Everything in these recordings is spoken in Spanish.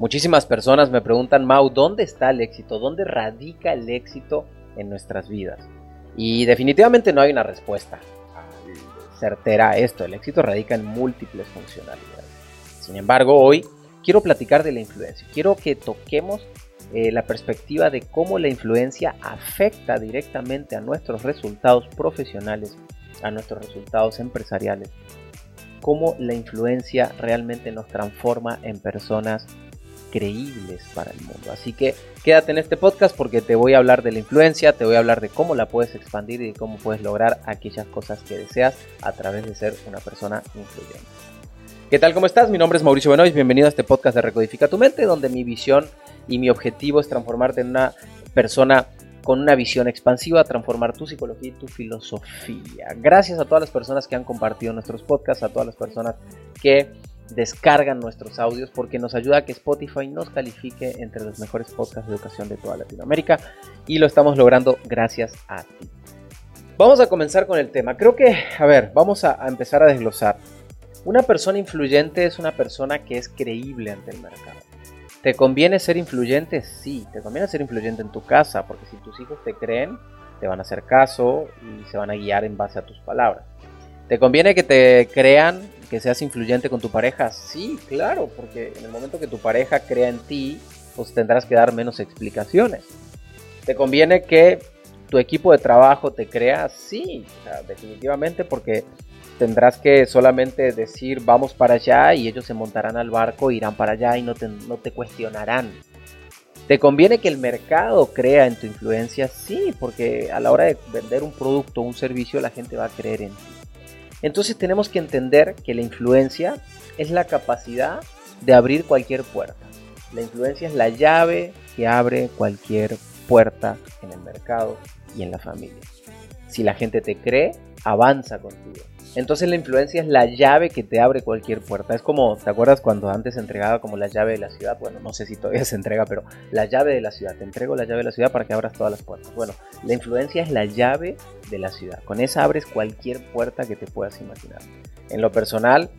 Muchísimas personas me preguntan, Mau, ¿dónde está el éxito? ¿Dónde radica el éxito en nuestras vidas? Y definitivamente no hay una respuesta certera a esto. El éxito radica en múltiples funcionalidades. Sin embargo, hoy quiero platicar de la influencia. Quiero que toquemos eh, la perspectiva de cómo la influencia afecta directamente a nuestros resultados profesionales, a nuestros resultados empresariales. Cómo la influencia realmente nos transforma en personas creíbles para el mundo. Así que quédate en este podcast porque te voy a hablar de la influencia, te voy a hablar de cómo la puedes expandir y de cómo puedes lograr aquellas cosas que deseas a través de ser una persona influyente. ¿Qué tal? ¿Cómo estás? Mi nombre es Mauricio Benoist. Bienvenido a este podcast de Recodifica tu mente, donde mi visión y mi objetivo es transformarte en una persona con una visión expansiva, transformar tu psicología y tu filosofía. Gracias a todas las personas que han compartido nuestros podcasts, a todas las personas que descargan nuestros audios porque nos ayuda a que Spotify nos califique entre los mejores podcasts de educación de toda Latinoamérica y lo estamos logrando gracias a ti. Vamos a comenzar con el tema. Creo que, a ver, vamos a, empezar a desglosar. Una persona influyente es una persona que es creíble ante el mercado. ¿Te conviene ser influyente? Sí, te conviene ser influyente en tu casa, porque si tus hijos te creen, te van a hacer caso y se van a guiar en base a tus palabras. ¿Te conviene que te crean que seas influyente con tu pareja? Sí, claro, porque en el momento que tu pareja crea en ti, pues tendrás que dar menos explicaciones. ¿Te conviene que tu equipo de trabajo te crea? Sí, definitivamente, porque tendrás que solamente decir vamos para allá y ellos se montarán al barco, irán para allá y no te, no te cuestionarán. ¿Te conviene que el mercado crea en tu influencia? Sí, porque a la hora de vender un producto o un servicio la gente va a creer en ti. Entonces tenemos que entender que la influencia es la capacidad de abrir cualquier puerta. La influencia es la llave que abre cualquier puerta en el mercado y en la familia. Si la gente te cree, avanza contigo. Entonces la influencia es la llave que te abre cualquier puerta. Es como, ¿te acuerdas cuando antes se entregaba como la llave de la ciudad? Bueno, no sé si todavía se entrega, pero la llave de la ciudad. Te entrego la llave de la ciudad para que abras todas las puertas. Bueno, la influencia es la llave de la ciudad. Con esa abres cualquier puerta que te puedas imaginar. En lo personal,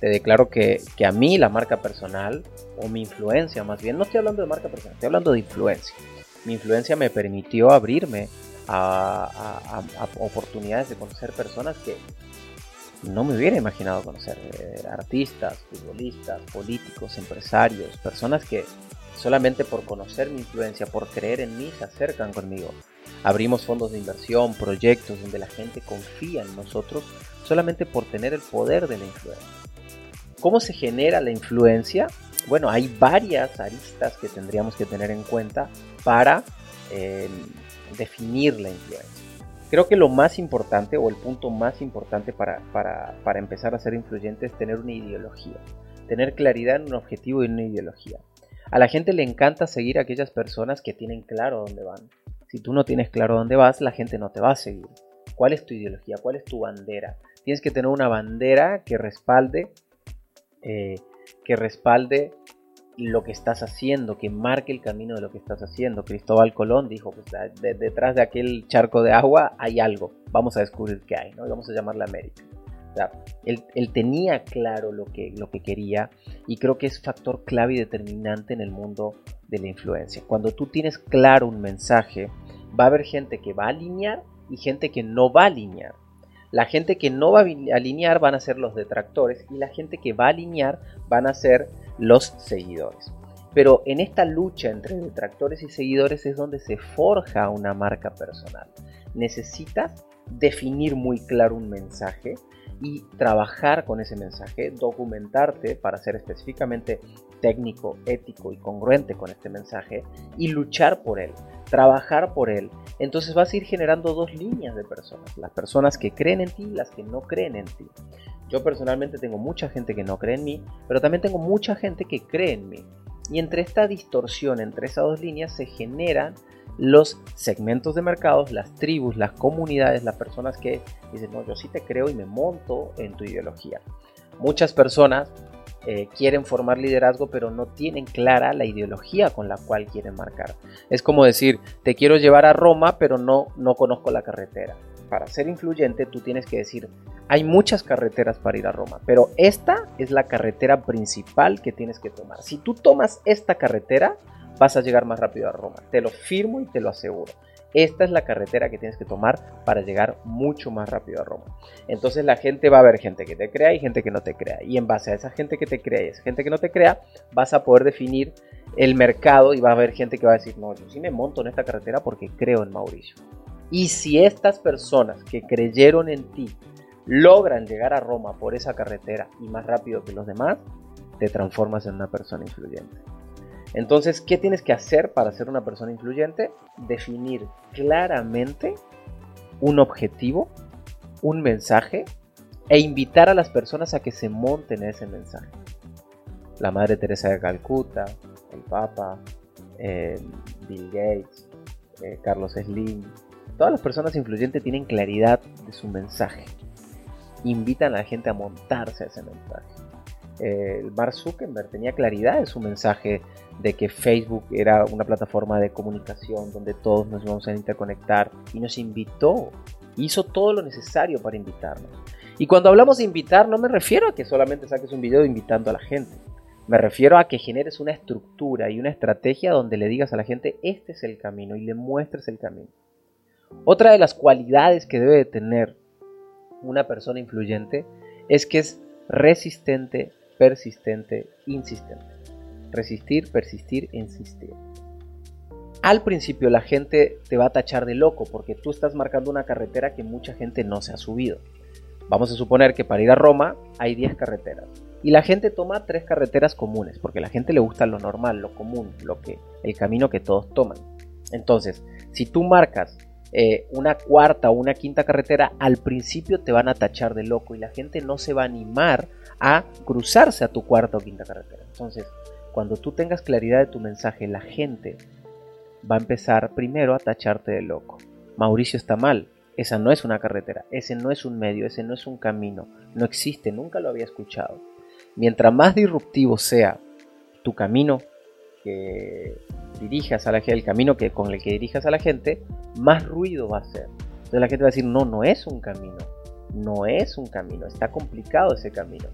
te declaro que, que a mí la marca personal, o mi influencia más bien, no estoy hablando de marca personal, estoy hablando de influencia. Mi influencia me permitió abrirme a, oportunidades de conocer personas que no me hubiera imaginado conocer. Eh, artistas, futbolistas, políticos, empresarios, personas que solamente por conocer mi influencia, por creer en mí, se acercan conmigo. Abrimos fondos de inversión, proyectos donde la gente confía en nosotros solamente por tener el poder de la influencia. ¿Cómo se genera la influencia? Bueno, hay varias aristas que tendríamos que tener en cuenta para eh, definir la influencia. Creo que lo más importante o el punto más importante para, para, empezar a ser influyente es tener una ideología, tener claridad en un objetivo y en una ideología. A la gente le encanta seguir a aquellas personas que tienen claro dónde van. Si tú no tienes claro dónde vas, la gente no te va a seguir. ¿Cuál es tu ideología? ¿Cuál es tu bandera? Tienes que tener una bandera que respalde, eh, que respalde lo que estás haciendo, que marque el camino de lo que estás haciendo. Cristóbal Colón dijo, pues detrás de aquel charco de agua hay algo, vamos a descubrir qué hay, ¿no? Y vamos a llamarla América. él, él, tenía claro lo que, lo que quería y creo que es factor clave y determinante en el mundo de la influencia. Cuando tú tienes claro un mensaje, va a haber gente que va a alinear y gente que no va a alinear. La gente que no va a alinear van a ser los detractores y la gente que va a alinear van a ser los seguidores. Pero en esta lucha entre detractores y seguidores es donde se forja una marca personal. Necesitas definir muy claro un mensaje y trabajar con ese mensaje, documentarte para ser específicamente técnico, ético y congruente con este mensaje y luchar por él, trabajar por él. Entonces vas a ir generando dos líneas de personas, las personas que creen en ti y las que no creen en ti. Yo personalmente tengo mucha gente que no cree en mí, pero también tengo mucha gente que cree en mí. Y entre esta distorsión, entre esas dos líneas, se generan los segmentos de mercados, las tribus, las comunidades, las personas que dicen, no, yo sí te creo y me monto en tu ideología. Muchas personas eh, quieren formar liderazgo, pero no tienen clara la ideología con la cual quieren marcar. Es como decir, te quiero llevar a Roma, pero no, no conozco la carretera. para ser influyente, tú tienes que decir, hay muchas carreteras para ir a Roma, pero esta es la carretera principal que tienes que tomar. Si tú tomas esta carretera, vas a llegar más rápido a Roma. Te lo firmo y te lo aseguro. Esta es la carretera que tienes que tomar para llegar mucho más rápido a Roma. Entonces la gente va a ver gente que te crea y gente que no te crea. Y en base a esa gente que te crea y esa gente que no te crea, vas a poder definir el mercado y va a haber gente que va a decir, no, yo sí me monto en esta carretera porque creo en Mauricio. Y si estas personas que creyeron en ti logran llegar a Roma por esa carretera y más rápido que los demás, te transformas en una persona influyente. Entonces, ¿qué tienes que hacer para ser una persona influyente? Definir claramente un objetivo, un mensaje e invitar a las personas a que se monten en ese mensaje. La Madre Teresa de Calcuta, el Papa, eh, Bill Gates, eh, Carlos Slim, todas las personas influyentes tienen claridad de su mensaje. Invitan a la gente a montarse a ese mensaje. Eh, el Mark Zuckerberg tenía claridad en su mensaje de que Facebook era una plataforma de comunicación donde todos nos íbamos a interconectar y nos invitó, hizo todo lo necesario para invitarnos. Y cuando hablamos de invitar no me refiero a que solamente saques un video invitando a la gente, me refiero a que generes una estructura y una estrategia donde le digas a la gente este es el camino y le muestres el camino. Otra de las cualidades que debe tener una persona influyente es que es resistente, persistente, insistente. Resistir, persistir, insistir. Al principio la gente te va a tachar de loco porque tú estás marcando una carretera que mucha gente no se ha subido. Vamos a suponer que para ir a Roma hay 10 carreteras y la gente toma tres carreteras comunes porque a la gente le gusta lo normal, lo común, lo que el camino que todos toman. Entonces, si tú marcas eh, una cuarta o una quinta carretera, al principio te van a tachar de loco y la gente no se va a animar a cruzarse a tu cuarta o quinta carretera. Entonces, cuando tú tengas claridad de tu mensaje, la gente va a empezar primero a tacharte de loco. Mauricio está mal, esa no es una carretera, ese no es un medio, ese no es un camino, no existe, nunca lo había escuchado. Mientras más disruptivo sea tu camino que dirijas a la gente, el camino que, con el que dirijas a la gente, más ruido va a hacer. Entonces la gente va a decir, no, no es un camino, no es un camino, está complicado ese camino.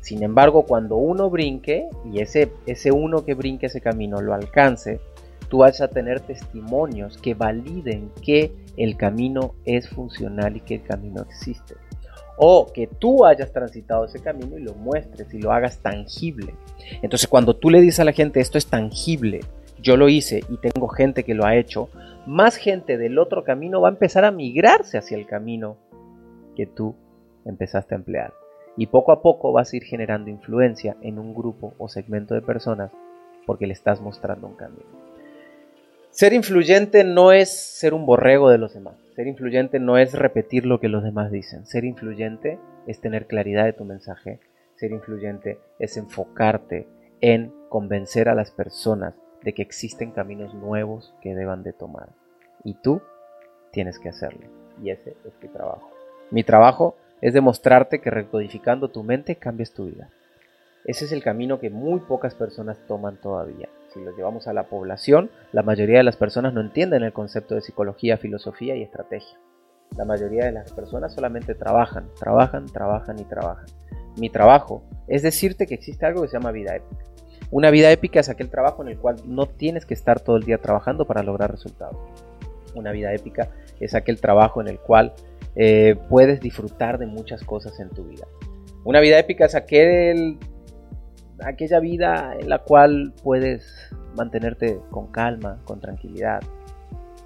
Sin embargo, cuando uno brinque y ese, ese uno que brinque ese camino lo alcance, tú vas a tener testimonios que validen que el camino es funcional y que el camino existe. O que tú hayas transitado ese camino y lo muestres y lo hagas tangible. Entonces cuando tú le dices a la gente esto es tangible, yo lo hice y tengo gente que lo ha hecho, más gente del otro camino va a empezar a migrarse hacia el camino que tú empezaste a emplear. Y poco a poco vas a ir generando influencia en un grupo o segmento de personas porque le estás mostrando un camino. Ser influyente no es ser un borrego de los demás. Ser influyente no es repetir lo que los demás dicen. Ser influyente es tener claridad de tu mensaje. Ser influyente es enfocarte en convencer a las personas de que existen caminos nuevos que deban de tomar. Y tú tienes que hacerlo. Y ese es tu trabajo. Mi trabajo es demostrarte que recodificando tu mente cambias tu vida. Ese es el camino que muy pocas personas toman todavía. Si lo llevamos a la población, la mayoría de las personas no entienden el concepto de psicología, filosofía y estrategia. La mayoría de las personas solamente trabajan, trabajan, trabajan y trabajan. Mi trabajo es decirte que existe algo que se llama vida épica. Una vida épica es aquel trabajo en el cual no tienes que estar todo el día trabajando para lograr resultados. Una vida épica es aquel trabajo en el cual eh, puedes disfrutar de muchas cosas en tu vida. Una vida épica es aquel, aquella vida en la cual puedes mantenerte con calma, con tranquilidad,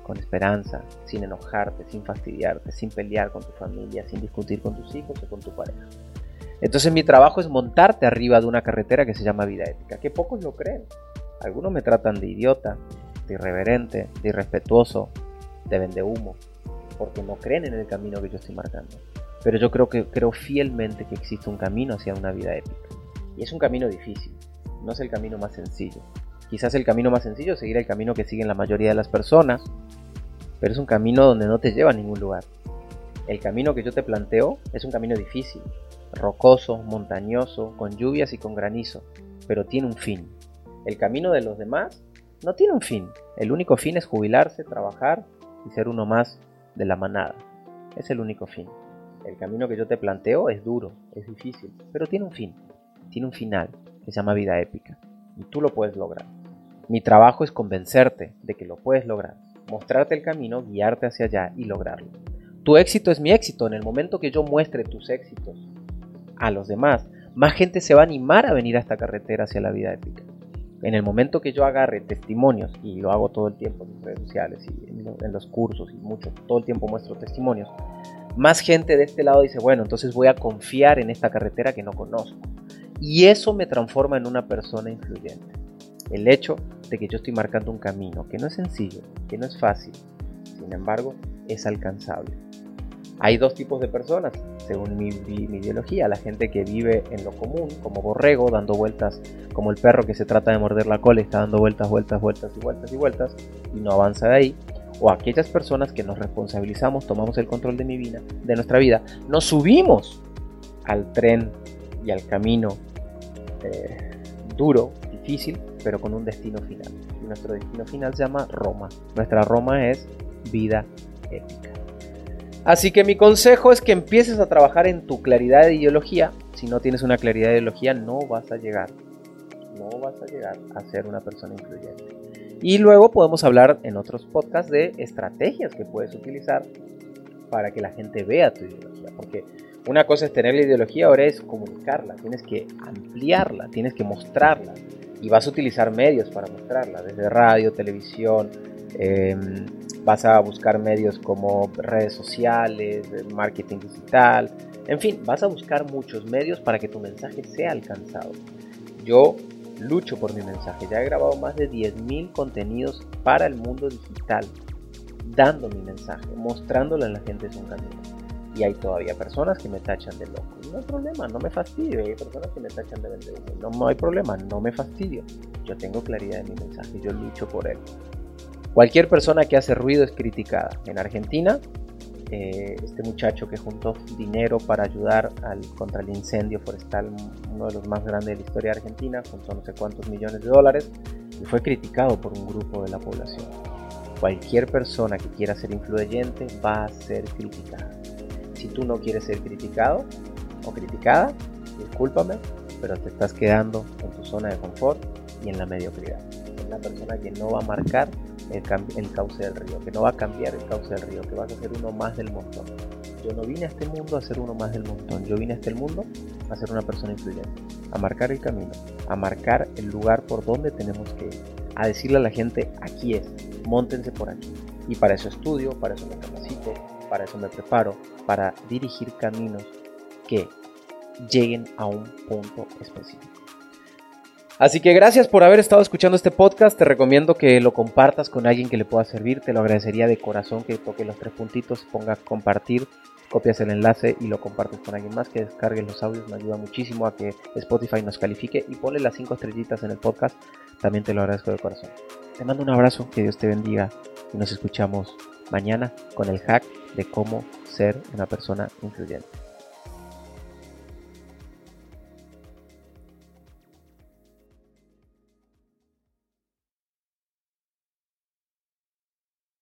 con esperanza, sin enojarte, sin fastidiarte, sin pelear con tu familia, sin discutir con tus hijos o con tu pareja. Entonces mi trabajo es montarte arriba de una carretera que se llama vida ética, que pocos lo creen. Algunos me tratan de idiota, de irreverente, de irrespetuoso, de vende humo, porque no creen en el camino que yo estoy marcando. Pero yo creo que creo fielmente que existe un camino hacia una vida épica. Y es un camino difícil, no es el camino más sencillo. Quizás el camino más sencillo es seguir el camino que siguen la mayoría de las personas, pero es un camino donde no te lleva a ningún lugar. El camino que yo te planteo es un camino difícil, rocoso, montañoso, con lluvias y con granizo, pero tiene un fin. El camino de los demás no tiene un fin. El único fin es jubilarse, trabajar y ser uno más de la manada. es el único fin. El camino que yo te planteo es duro, es difícil, pero tiene un fin, tiene un final, que se llama vida épica. Y tú lo puedes lograr. Mi trabajo es convencerte de que lo puedes lograr, mostrarte el camino, guiarte hacia allá y lograrlo. Tu éxito es mi éxito. En el momento que yo muestre tus éxitos a los demás, más gente se va a animar a venir a esta carretera hacia la vida épica. En el momento que yo agarre testimonios, y lo hago todo el tiempo en redes sociales y en los cursos y mucho, todo el tiempo muestro testimonios, más gente de este lado dice, bueno, entonces voy a confiar en esta carretera que no conozco. Y eso me transforma en una persona influyente. El hecho de que yo estoy marcando un camino que no es sencillo, que no es fácil, sin embargo, es alcanzable. Hay dos tipos de personas, según mi, ideología, la gente que vive en lo común, como borrego, dando vueltas, como el perro que se trata de morder la cola está dando vueltas, vueltas, vueltas y vueltas y vueltas, y no avanza de ahí, o aquellas personas que nos responsabilizamos, tomamos el control de mi vida, de nuestra vida, nos subimos al tren y al camino eh, duro, difícil, pero con un destino final. Y nuestro destino final se llama Roma. Nuestra Roma es vida épica. Así que mi consejo es que empieces a trabajar en tu claridad de ideología. Si no tienes una claridad de ideología, no vas a llegar. No vas a llegar a ser una persona influyente. Y luego podemos hablar en otros podcasts de estrategias que puedes utilizar para que la gente vea tu ideología. Porque una cosa es tener la ideología, ahora es comunicarla, tienes que ampliarla, tienes que mostrarla. Y vas a utilizar medios para mostrarla, desde radio, televisión, em, vas a buscar medios como redes sociales, marketing digital, en fin, vas a buscar muchos medios para que tu mensaje sea alcanzado. Yo lucho por mi mensaje. Ya he grabado más de 10.000 contenidos para el mundo digital, dando mi mensaje, mostrándolo en la gente es un. Y hay todavía personas que me tachan de loco. No hay problema, no me fastidio. Hay personas que me tachan de vender. No, hay problema, no me fastidio. Yo tengo claridad en mi mensaje, yo lucho por él. Cualquier persona que hace ruido es criticada. En Argentina eh, este muchacho que juntó dinero para ayudar al, contra el incendio forestal, uno de los más grandes de la historia de Argentina, juntó no sé cuántos millones de dólares y fue criticado por un grupo de la población. Cualquier persona que quiera ser influyente va a ser criticada. Si tú no quieres ser criticado o criticada, discúlpame, pero te estás quedando en tu zona de confort y en la mediocridad. Es una persona que no va a marcar el, cauce del río, que no va a cambiar el cauce del río, que vas a ser uno más del montón. Yo no vine a este mundo a ser uno más del montón, yo vine a este mundo a ser una persona influyente, a marcar el camino, a marcar el lugar por donde tenemos que ir, a decirle a la gente, aquí es, montense por aquí. Y para eso estudio, para eso me capacito, para eso me preparo, para dirigir caminos que lleguen a un punto específico. Así que gracias por haber estado escuchando este podcast. Te recomiendo que lo compartas con alguien que le pueda servir. Te lo agradecería de corazón que toque los tres puntitos, ponga compartir, copias el enlace y lo compartes con alguien más, que descargue los audios. Me ayuda muchísimo a que Spotify nos califique y ponle las cinco estrellitas en el podcast. También te lo agradezco de corazón. Te mando un abrazo, que Dios te bendiga y nos escuchamos mañana con el hack de cómo ser una persona influyente.